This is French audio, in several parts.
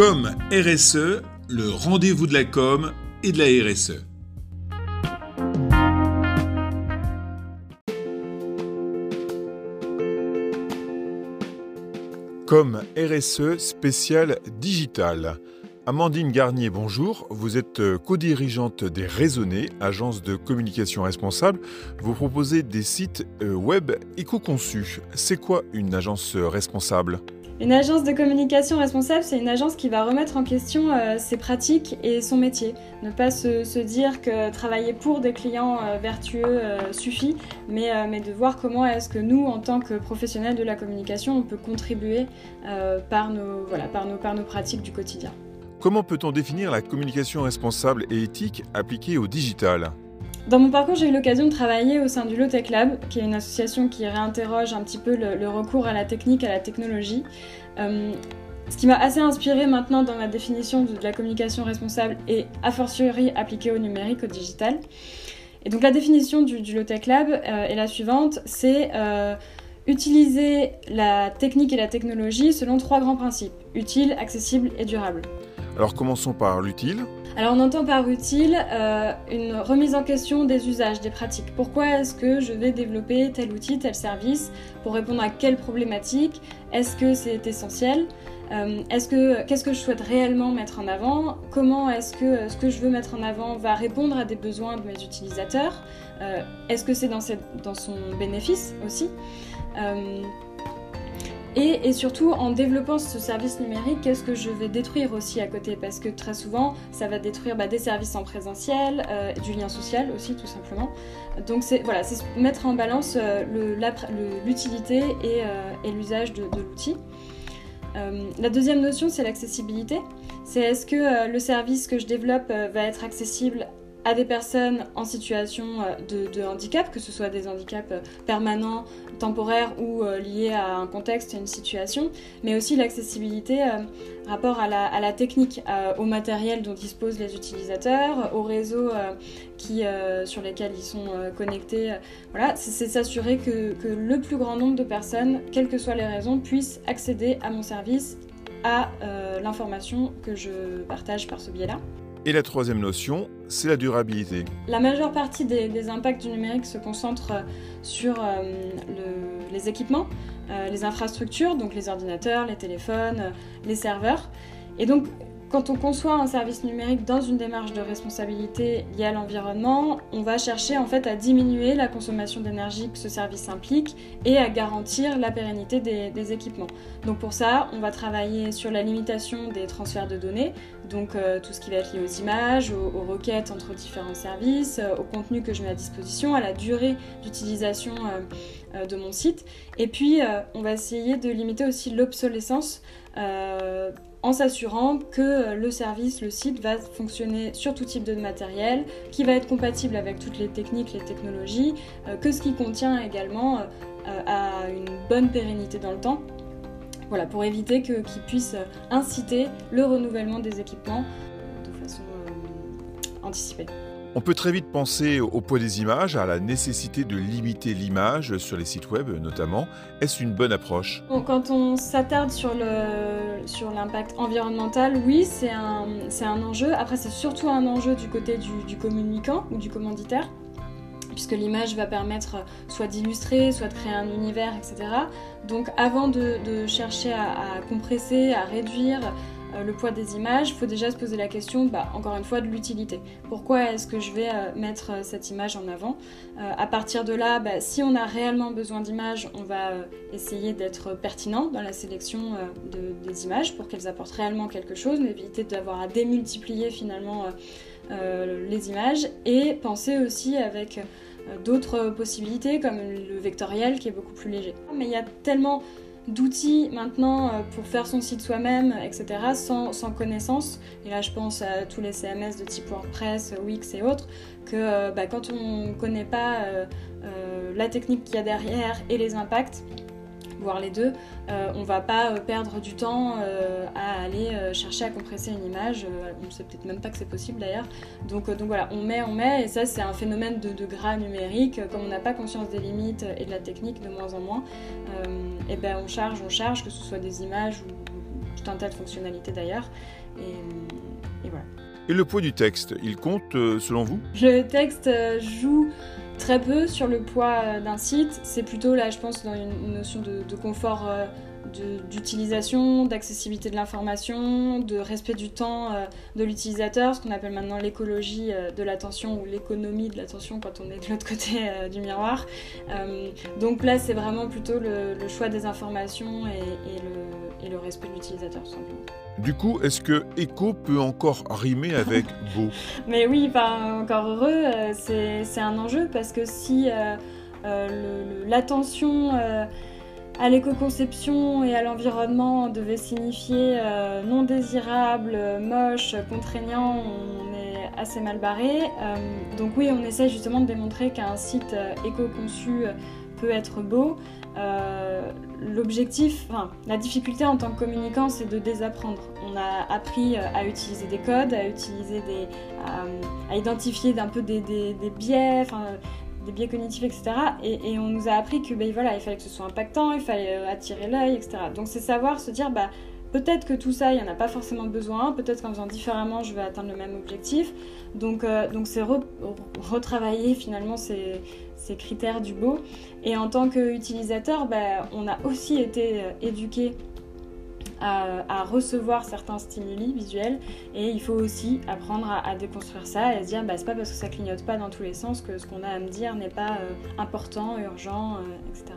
Comme RSE, le rendez-vous de la com et de la RSE. Comme RSE spécial digital. Amandine Garnier, bonjour. Vous êtes euh, co-dirigeante des Raisonnés, agence de communication responsable. Vous proposez des sites euh, web éco-conçus. C'est quoi une agence responsable? Une agence de communication responsable, c'est une agence qui va remettre en question euh, ses pratiques et son métier. Ne pas se, dire que travailler pour des clients vertueux suffit, mais, de voir comment est-ce que nous, en tant que professionnels de la communication, on peut contribuer par nos pratiques du quotidien. Comment peut-on définir la communication responsable et éthique appliquée au digital? Dans mon parcours, j'ai eu l'occasion de travailler au sein du Low Tech Lab, qui est une association qui réinterroge un petit peu le, recours à la technique, à la technologie. Euh, ce qui m'a assez inspiré maintenant dans ma définition de, la communication responsable et a fortiori appliquée au numérique, au digital. Et donc la définition du, du Low Tech Lab euh, est la suivante, c'est euh, utiliser la technique et la technologie selon trois grands principes, utile, accessible et durable. Alors commençons par l'utile. Alors on entend par utile euh, une remise en question des usages, des pratiques. Pourquoi est-ce que je vais développer tel outil, tel service Pour répondre à quelle problématique? Est-ce que c'est essentiel? Euh, est-ce que qu'est-ce que je souhaite réellement mettre en avant? Comment est-ce que euh, ce que je veux mettre en avant va répondre à des besoins de mes utilisateurs? Est-ce que c'est dans, son bénéfice aussi? Et, surtout, en développant ce service numérique, qu'est-ce que je vais détruire aussi à côté? Parce que très souvent, ça va détruire bah, des services en présentiel, euh, du lien social aussi, tout simplement. Donc, c'est mettre en balance euh, l'utilité euh, et, l'usage de, de l'outil. la deuxième notion, c'est l'accessibilité. C'est est-ce que le service que je développe va être accessible à des personnes en situation euh, de, handicap, que ce soit des handicaps euh, permanents, temporaires ou euh, liés à un contexte et une situation, mais aussi l'accessibilité rapport à la, technique, au matériel dont disposent les utilisateurs, aux réseaux sur lesquels ils sont connectés. voilà, c'est s'assurer que le plus grand nombre de personnes, quelles que soient les raisons, puissent accéder à mon service, à l'information que je partage par ce biais-là. Et la troisième notion, c'est la durabilité. La majeure partie des, impacts du numérique se concentre euh, sur euh, les équipements, euh, les infrastructures, donc les ordinateurs, les téléphones, les serveurs. Et donc quand on conçoit un service numérique dans une démarche de responsabilité liée à l'environnement, on va chercher en fait à diminuer la consommation d'énergie que ce service implique et à garantir la pérennité des, équipements. Donc pour ça, on va travailler sur la limitation des transferts de données, donc euh, tout ce qui va être lié aux images, aux, requêtes entre différents services, euh, au contenu que je mets à disposition, à la durée d'utilisation euh, de mon site. Et puis, on va essayer de limiter aussi l'obsolescence en s'assurant que euh, le service, le site va fonctionner sur tout type de matériel, qui va être compatible avec toutes les techniques, les technologies, euh, que ce qui contient également euh, a une bonne pérennité dans le temps. Voilà, pour éviter qu'il puisse inciter le renouvellement des équipements de façon anticipée. On peut très vite penser au poids des images, à la nécessité de limiter l'image sur les sites web notamment. Est-ce une bonne approche? Quand on s'attarde sur l'impact environnemental, oui, c'est un, enjeu. Après, c'est surtout un enjeu du côté du, communicant ou du commanditaire puisque l'image va permettre soit d'illustrer, soit de créer un univers, etc. Donc avant de, chercher à, compresser, à réduire, euh, le poids des images, il faut déjà se poser la question, bah, encore une fois, de l'utilité. Pourquoi est-ce que je vais euh, mettre euh, cette image en avant? À partir de là, bah, si on a réellement besoin d'images, on va essayer d'être pertinent dans la sélection des images pour qu'elles apportent réellement quelque chose, éviter d'avoir à démultiplier finalement les images et penser aussi avec d'autres possibilités comme le vectoriel qui est beaucoup plus léger. Mais il y a tellement d'outils maintenant euh, pour faire son site soi-même, etc., sans, connaissance. Et là, je pense à tous les CMS de type WordPress, Wix et autres, que euh, bah, quand on ne connaît pas euh, la technique qu'il y a derrière et les impacts, voire les deux, euh, on va pas euh, perdre du temps euh, à aller chercher à compresser une image. on ne sait peut-être même pas que c'est possible d'ailleurs. Donc, donc voilà, on met, on met, et ça c'est un phénomène de, gras numérique. Comme on n'a pas conscience des limites et de la technique de moins en moins, et ben on charge, on charge, que ce soit des images ou tout un tas de fonctionnalités d'ailleurs. Et, voilà. Et le poids du texte, il compte selon vous? Le texte joue très peu sur le poids d'un site. C'est plutôt là, je pense, dans une notion de, confort d'utilisation, d'accessibilité de l'information, de respect du temps euh, de l'utilisateur, ce qu'on appelle maintenant l'écologie euh, de l'attention ou l'économie de l'attention quand on est de l'autre côté euh, du miroir. donc là, c'est vraiment plutôt le, choix des informations et, le, respect de l'utilisateur, tout simplement. Du coup, est-ce que éco peut encore rimer avec beau? Mais oui, pas encore heureux, c'est un enjeu parce que si l'attention à l'éco-conception et à l'environnement devait signifier euh, non désirable, moche, contraignant, on est assez mal barré. Euh, donc oui, on essaie justement de démontrer qu'un site euh, éco-conçu peut être beau. L'objectif, enfin, la difficulté en tant que communicant, c'est de désapprendre. On a appris à utiliser des codes, à utiliser des, à, identifier un peu des, des, des biais, des biais cognitifs, etc. Et, on nous a appris que ben, voilà, il fallait que ce soit impactant, il fallait euh, attirer l'œil, etc. Donc c'est savoir se dire, bah, peut-être que tout ça, il n'y en a pas forcément besoin, peut-être qu'en faisant différemment, je vais atteindre le même objectif. Donc euh, donc c'est retravailler finalement ces, ces, critères du beau. Et en tant qu'utilisateur, ben, on a aussi été euh, éduqué à, recevoir certains stimuli visuels et il faut aussi apprendre à, déconstruire ça et à se dire bah, c'est pas parce que ça clignote pas dans tous les sens que ce qu'on a à me dire n'est pas euh, important, urgent, euh, etc.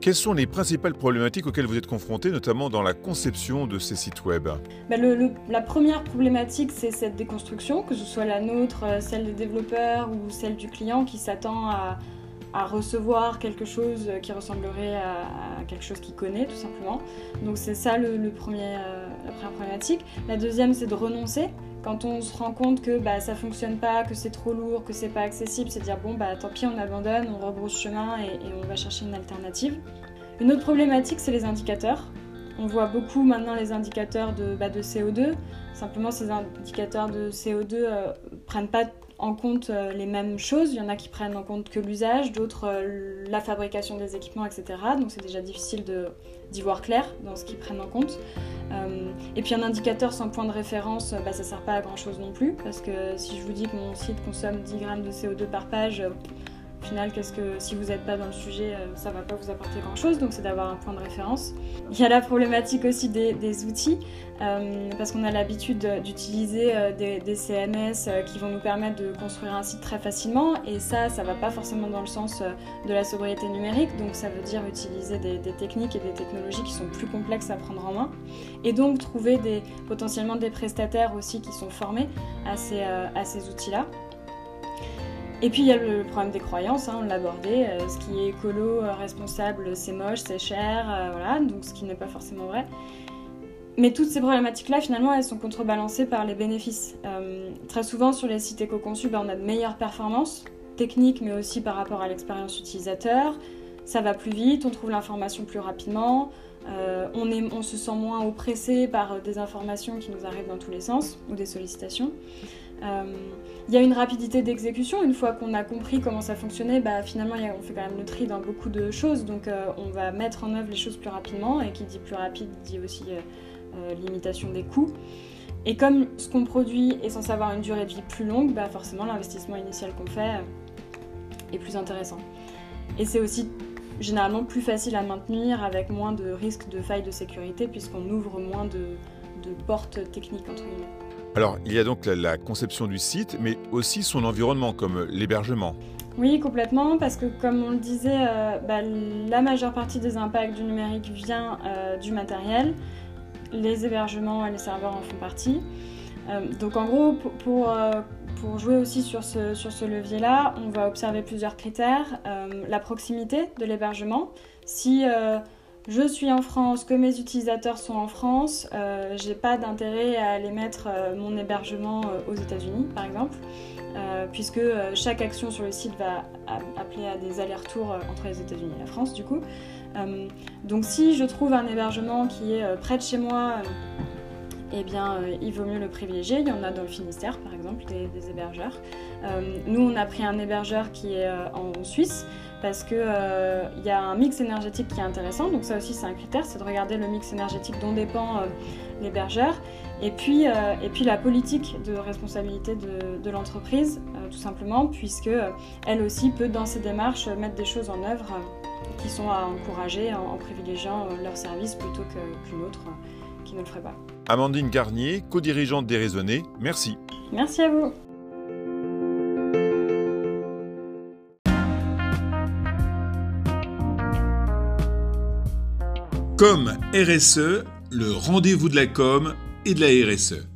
Quelles sont les principales problématiques auxquelles vous êtes confrontés, notamment dans la conception de ces sites web? Bah, La première problématique, c'est cette déconstruction, que ce soit la nôtre, celle des développeurs ou celle du client qui s'attend à, à recevoir quelque chose qui ressemblerait à, quelque chose qu'il connaît tout simplement. Donc c'est ça le, premier, euh, la première problématique. La deuxième c'est de renoncer. Quand on se rend compte que bah, ça fonctionne pas, que c'est trop lourd, que c'est pas accessible, c'est dire bon bah tant pis on abandonne, on rebrousse chemin et, on va chercher une alternative. Une autre problématique c'est les indicateurs. On voit beaucoup maintenant les indicateurs de, bah, de CO2. Simplement, ces indicateurs de CO2 euh, prennent pas en compte euh, les mêmes choses. Il y en a qui prennent en compte que l'usage, d'autres euh, la fabrication des équipements, etc. Donc c'est déjà difficile d'y voir clair dans ce qu'ils prennent en compte. Euh, et puis un indicateur sans point de référence, bah, ça ne sert pas à grand chose non plus, parce que si je vous dis que mon site consomme 10 grammes de CO2 par page, qu'est-ce que si vous n'êtes pas dans le sujet, euh, ça va pas vous apporter grand-chose. Donc c'est d'avoir un point de référence. Il y a la problématique aussi des, outils, euh, parce qu'on a l'habitude d'utiliser euh, des, CMS qui vont nous permettre de construire un site très facilement. Et ça, ça va pas forcément dans le sens de la sobriété numérique. Donc ça veut dire utiliser des, techniques et des technologies qui sont plus complexes à prendre en main. Et donc trouver des, potentiellement des prestataires aussi qui sont formés à ces outils-là. Et puis il y a le problème des croyances, hein, on l'a abordé, euh, ce qui est écolo, euh, responsable, c'est moche, c'est cher, euh, voilà, donc ce qui n'est pas forcément vrai. Mais toutes ces problématiques-là, finalement, elles sont contrebalancées par les bénéfices. très souvent, sur les sites éco-conçus, ben, on a de meilleures performances techniques, mais aussi par rapport à l'expérience utilisateur. Ça va plus vite, on trouve l'information plus rapidement, on, se sent moins oppressé par des informations qui nous arrivent dans tous les sens, ou des sollicitations. Euh, il y a une rapidité d'exécution. Une fois qu'on a compris comment ça fonctionnait, bah, finalement, on fait quand même le tri dans beaucoup de choses. Donc, euh, on va mettre en œuvre les choses plus rapidement. Et qui dit plus rapide dit aussi euh, limitation des coûts. Et comme ce qu'on produit est censé avoir une durée de vie plus longue, bah, forcément, l'investissement initial qu'on fait est plus intéressant. Et c'est aussi généralement plus facile à maintenir avec moins de risques de failles de sécurité puisqu'on ouvre moins de, de portes techniques entre guillemets. Alors, il y a donc la, conception du site, mais aussi son environnement, comme l'hébergement. Oui, complètement, parce que comme on le disait, euh, bah, la majeure partie des impacts du numérique vient euh, du matériel. Les hébergements et les serveurs en font partie. Euh, donc en gros, pour, pour, jouer aussi sur ce, sur ce levier-là, on va observer plusieurs critères. la proximité de l'hébergement. Si je suis en France, que mes utilisateurs sont en France, euh, j'ai pas d'intérêt à aller mettre euh, mon hébergement euh, aux États-Unis, par exemple, puisque chaque action sur le site va appeler à des allers-retours entre les États-Unis et la France, du coup. donc, si je trouve un hébergement qui est près de chez moi, eh bien, il vaut mieux le privilégier. Il y en a dans le Finistère, par exemple, des, hébergeurs. nous, on a pris un hébergeur qui est en Suisse, parce qu'il il y a un mix énergétique qui est intéressant. Donc ça aussi c'est un critère, c'est de regarder le mix énergétique dont dépend l'hébergeur. Et puis, et puis la politique de responsabilité de, l'entreprise, tout simplement, puisque elle aussi peut dans ses démarches mettre des choses en œuvre qui sont à encourager en, privilégiant leur service plutôt qu'une autre qui ne le ferait pas. Amandine Garnier, co-dirigeante des merci. Merci à vous. Comme RSE, le rendez-vous de la com et de la RSE.